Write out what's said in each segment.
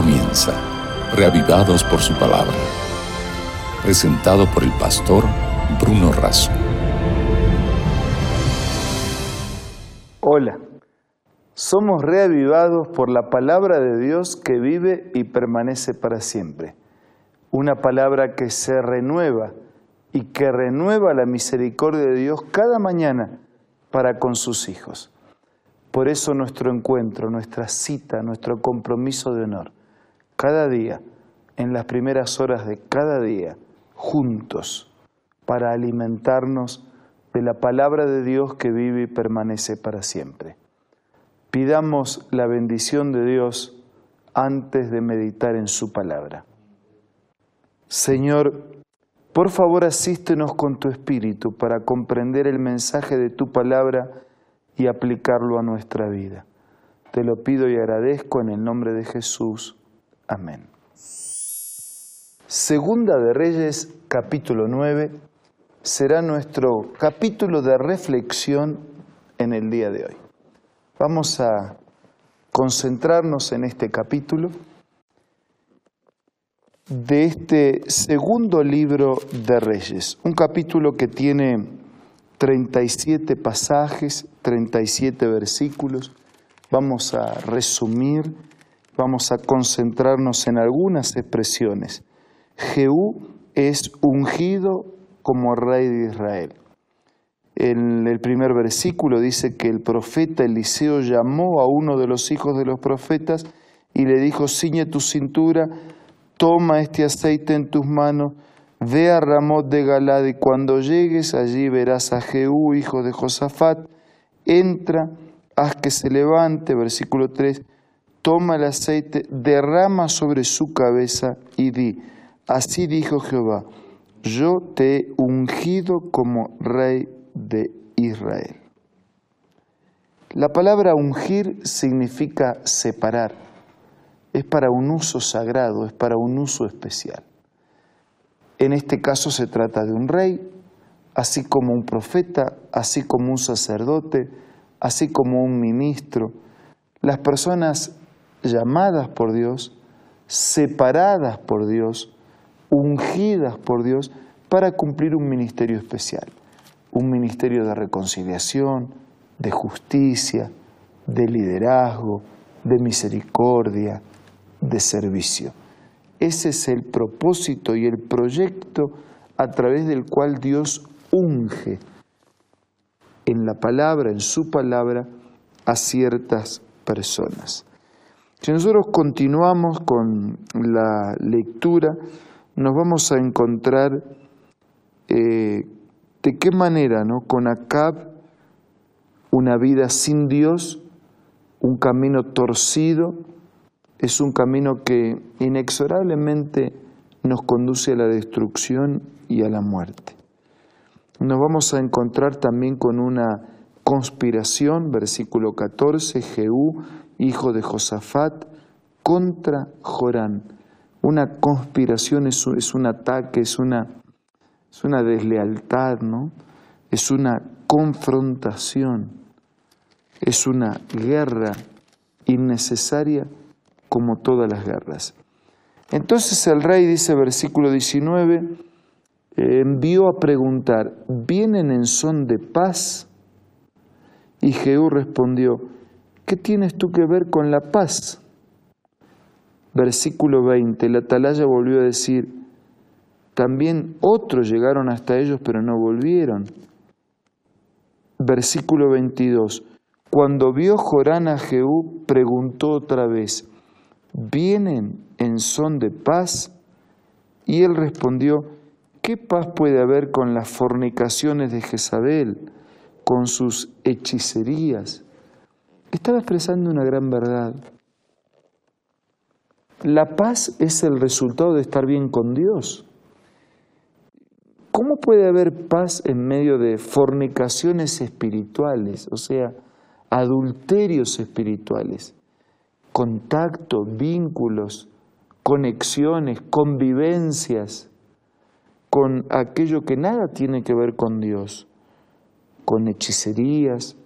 comienza, reavivados por su palabra. Presentado por el pastor Bruno Razo. Hola, somos reavivados por la palabra de Dios que vive y permanece para siempre. Una palabra que se renueva y que renueva la misericordia de Dios cada mañana para con sus hijos. Por eso nuestro encuentro, nuestra cita, nuestro compromiso de honor, cada día, en las primeras horas de cada día, juntos, para alimentarnos de la palabra de Dios que vive y permanece para siempre. Pidamos la bendición de Dios antes de meditar en su palabra. Señor, por favor asístenos con tu espíritu para comprender el mensaje de tu palabra y aplicarlo a nuestra vida. Te lo pido y agradezco en el nombre de Jesús. Amén. Segunda de Reyes, capítulo 9, será nuestro capítulo de reflexión en el día de hoy. Vamos a concentrarnos en este capítulo de este segundo libro de Reyes, un capítulo que tiene 37 pasajes, 37 versículos. Vamos a resumir, vamos a concentrarnos en algunas expresiones. Jehú es ungido como rey de Israel. En el primer versículo dice que el profeta Eliseo llamó a uno de los hijos de los profetas y le dijo, ciñe tu cintura, toma este aceite en tus manos, ve a Ramot de Galad y cuando llegues allí verás a Jehú, hijo de Josafat, entra, haz que se levante, versículo 3, toma el aceite, derrama sobre su cabeza y di, así dijo Jehová, yo te he ungido como rey de Israel. La palabra ungir significa separar es para un uso sagrado, es para un uso especial. En este caso se trata de un rey, así como un profeta, así como un sacerdote, así como un ministro. Las personas llamadas por Dios, separadas por Dios, ungidas por Dios para cumplir un ministerio especial, un ministerio de reconciliación, de justicia, de liderazgo, de misericordia, de servicio. Ese es el propósito y el proyecto a través del cual Dios unge en la palabra, en su palabra, a ciertas personas. Si nosotros continuamos con la lectura, nos vamos a encontrar eh, de qué manera, ¿no? Con Acab, una vida sin Dios, un camino torcido, es un camino que inexorablemente nos conduce a la destrucción y a la muerte. Nos vamos a encontrar también con una conspiración, versículo 14, Jehú, hijo de Josafat, contra Jorán. Una conspiración es, un ataque, es una, es una deslealtad, ¿no? Es una confrontación, es una guerra innecesaria como todas las guerras. Entonces el rey, dice versículo 19, envió a preguntar, ¿vienen en son de paz? Y Jehú respondió, ¿qué tienes tú que ver con la paz? Versículo 20, la atalaya volvió a decir, también otros llegaron hasta ellos, pero no volvieron. Versículo 22, cuando vio Jorán a Jehú, preguntó otra vez, ¿vienen en son de paz? Y él respondió, ¿qué paz puede haber con las fornicaciones de Jezabel, con sus hechicerías? Estaba expresando una gran verdad. La paz es el resultado de estar bien con Dios. ¿Cómo puede haber paz en medio de fornicaciones espirituales, o sea, adulterios espirituales? contacto, vínculos, conexiones, convivencias con aquello que nada tiene que ver con Dios, con hechicerías,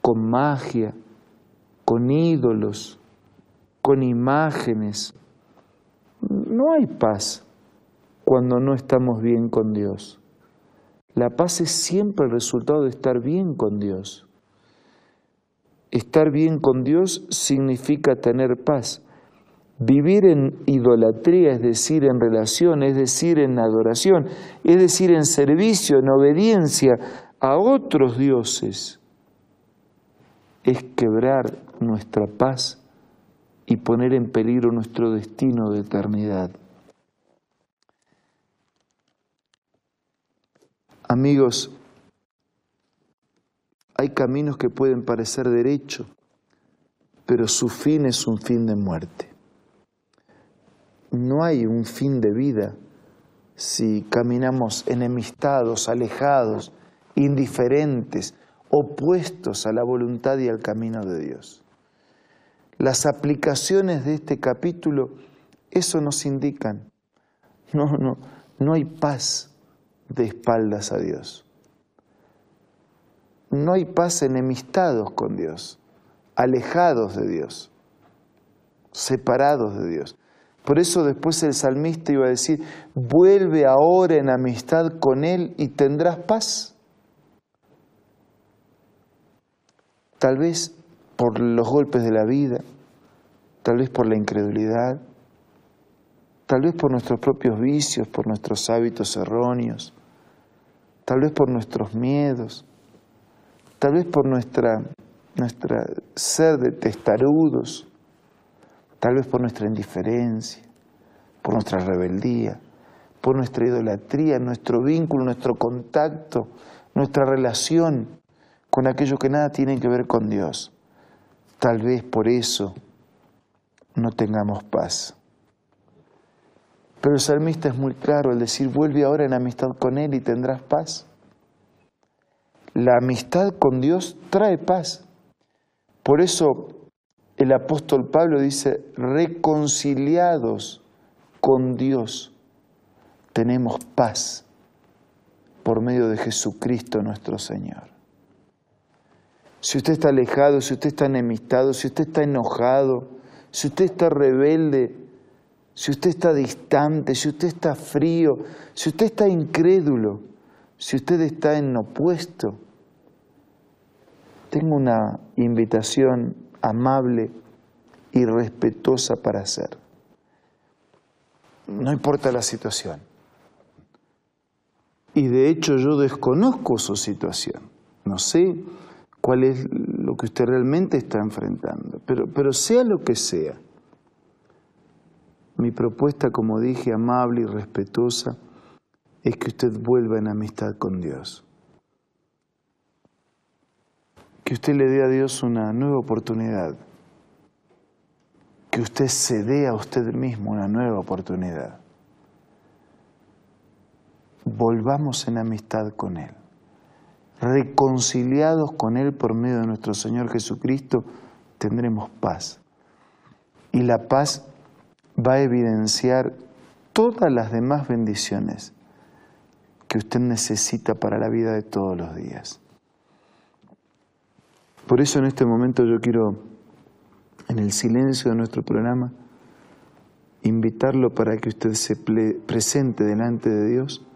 con magia, con ídolos, con imágenes, no hay paz cuando no estamos bien con Dios. La paz es siempre el resultado de estar bien con Dios. Estar bien con Dios significa tener paz. Vivir en idolatría, es decir, en relación, es decir, en adoración, es decir, en servicio, en obediencia a otros dioses, es quebrar nuestra paz y poner en peligro nuestro destino de eternidad. Amigos, hay caminos que pueden parecer derecho, pero su fin es un fin de muerte. No hay un fin de vida si caminamos enemistados, alejados, indiferentes, opuestos a la voluntad y al camino de Dios. Las aplicaciones de este capítulo eso nos indican. No, no, no hay paz de espaldas a Dios. No hay paz enemistados con Dios, alejados de Dios, separados de Dios. Por eso después el salmista iba a decir, vuelve ahora en amistad con Él y tendrás paz. Tal vez por los golpes de la vida, tal vez por la incredulidad, tal vez por nuestros propios vicios, por nuestros hábitos erróneos, tal vez por nuestros miedos, tal vez por nuestra, nuestra ser de testarudos, tal vez por nuestra indiferencia, por nuestra rebeldía, por nuestra idolatría, nuestro vínculo, nuestro contacto, nuestra relación con aquello que nada tiene que ver con Dios. Tal vez por eso no tengamos paz. Pero el salmista es muy claro al decir, vuelve ahora en amistad con Él y tendrás paz. La amistad con Dios trae paz. Por eso el apóstol Pablo dice, reconciliados con Dios, tenemos paz por medio de Jesucristo nuestro Señor si usted está alejado, si usted está enemistado, si usted está enojado, si usted está rebelde, si usted está distante, si usted está frío, si usted está incrédulo, si usted está en opuesto, tengo una invitación amable y respetuosa para hacer. No importa la situación. Y de hecho yo desconozco su situación. No sé cuál es lo que usted realmente está enfrentando. Pero, pero sea lo que sea, mi propuesta, como dije, amable y respetuosa, es que usted vuelva en amistad con Dios. Que usted le dé a Dios una nueva oportunidad. Que usted se dé a usted mismo una nueva oportunidad. Volvamos en amistad con Él reconciliados con Él por medio de nuestro Señor Jesucristo, tendremos paz. Y la paz va a evidenciar todas las demás bendiciones que usted necesita para la vida de todos los días. Por eso en este momento yo quiero, en el silencio de nuestro programa, invitarlo para que usted se presente delante de Dios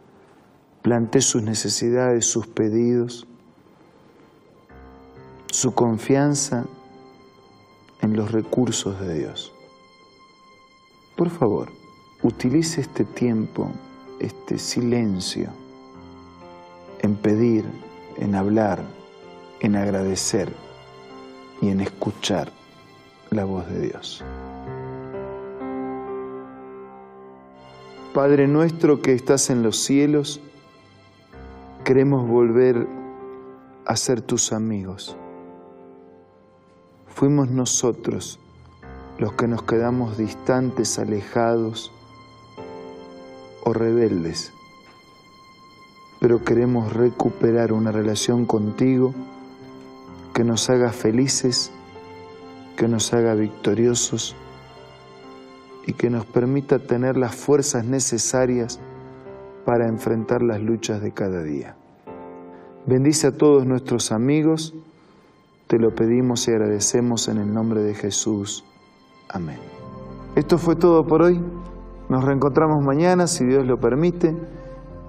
plantee sus necesidades, sus pedidos, su confianza en los recursos de Dios. Por favor, utilice este tiempo, este silencio, en pedir, en hablar, en agradecer y en escuchar la voz de Dios. Padre nuestro que estás en los cielos, Queremos volver a ser tus amigos. Fuimos nosotros los que nos quedamos distantes, alejados o rebeldes, pero queremos recuperar una relación contigo que nos haga felices, que nos haga victoriosos y que nos permita tener las fuerzas necesarias para enfrentar las luchas de cada día. Bendice a todos nuestros amigos, te lo pedimos y agradecemos en el nombre de Jesús. Amén. Esto fue todo por hoy. Nos reencontramos mañana, si Dios lo permite,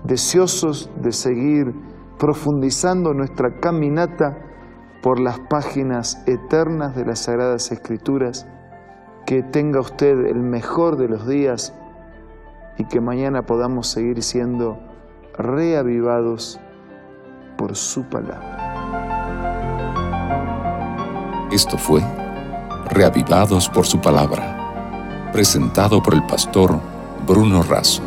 deseosos de seguir profundizando nuestra caminata por las páginas eternas de las Sagradas Escrituras. Que tenga usted el mejor de los días y que mañana podamos seguir siendo reavivados por su palabra. Esto fue Reavivados por su palabra, presentado por el pastor Bruno Razo.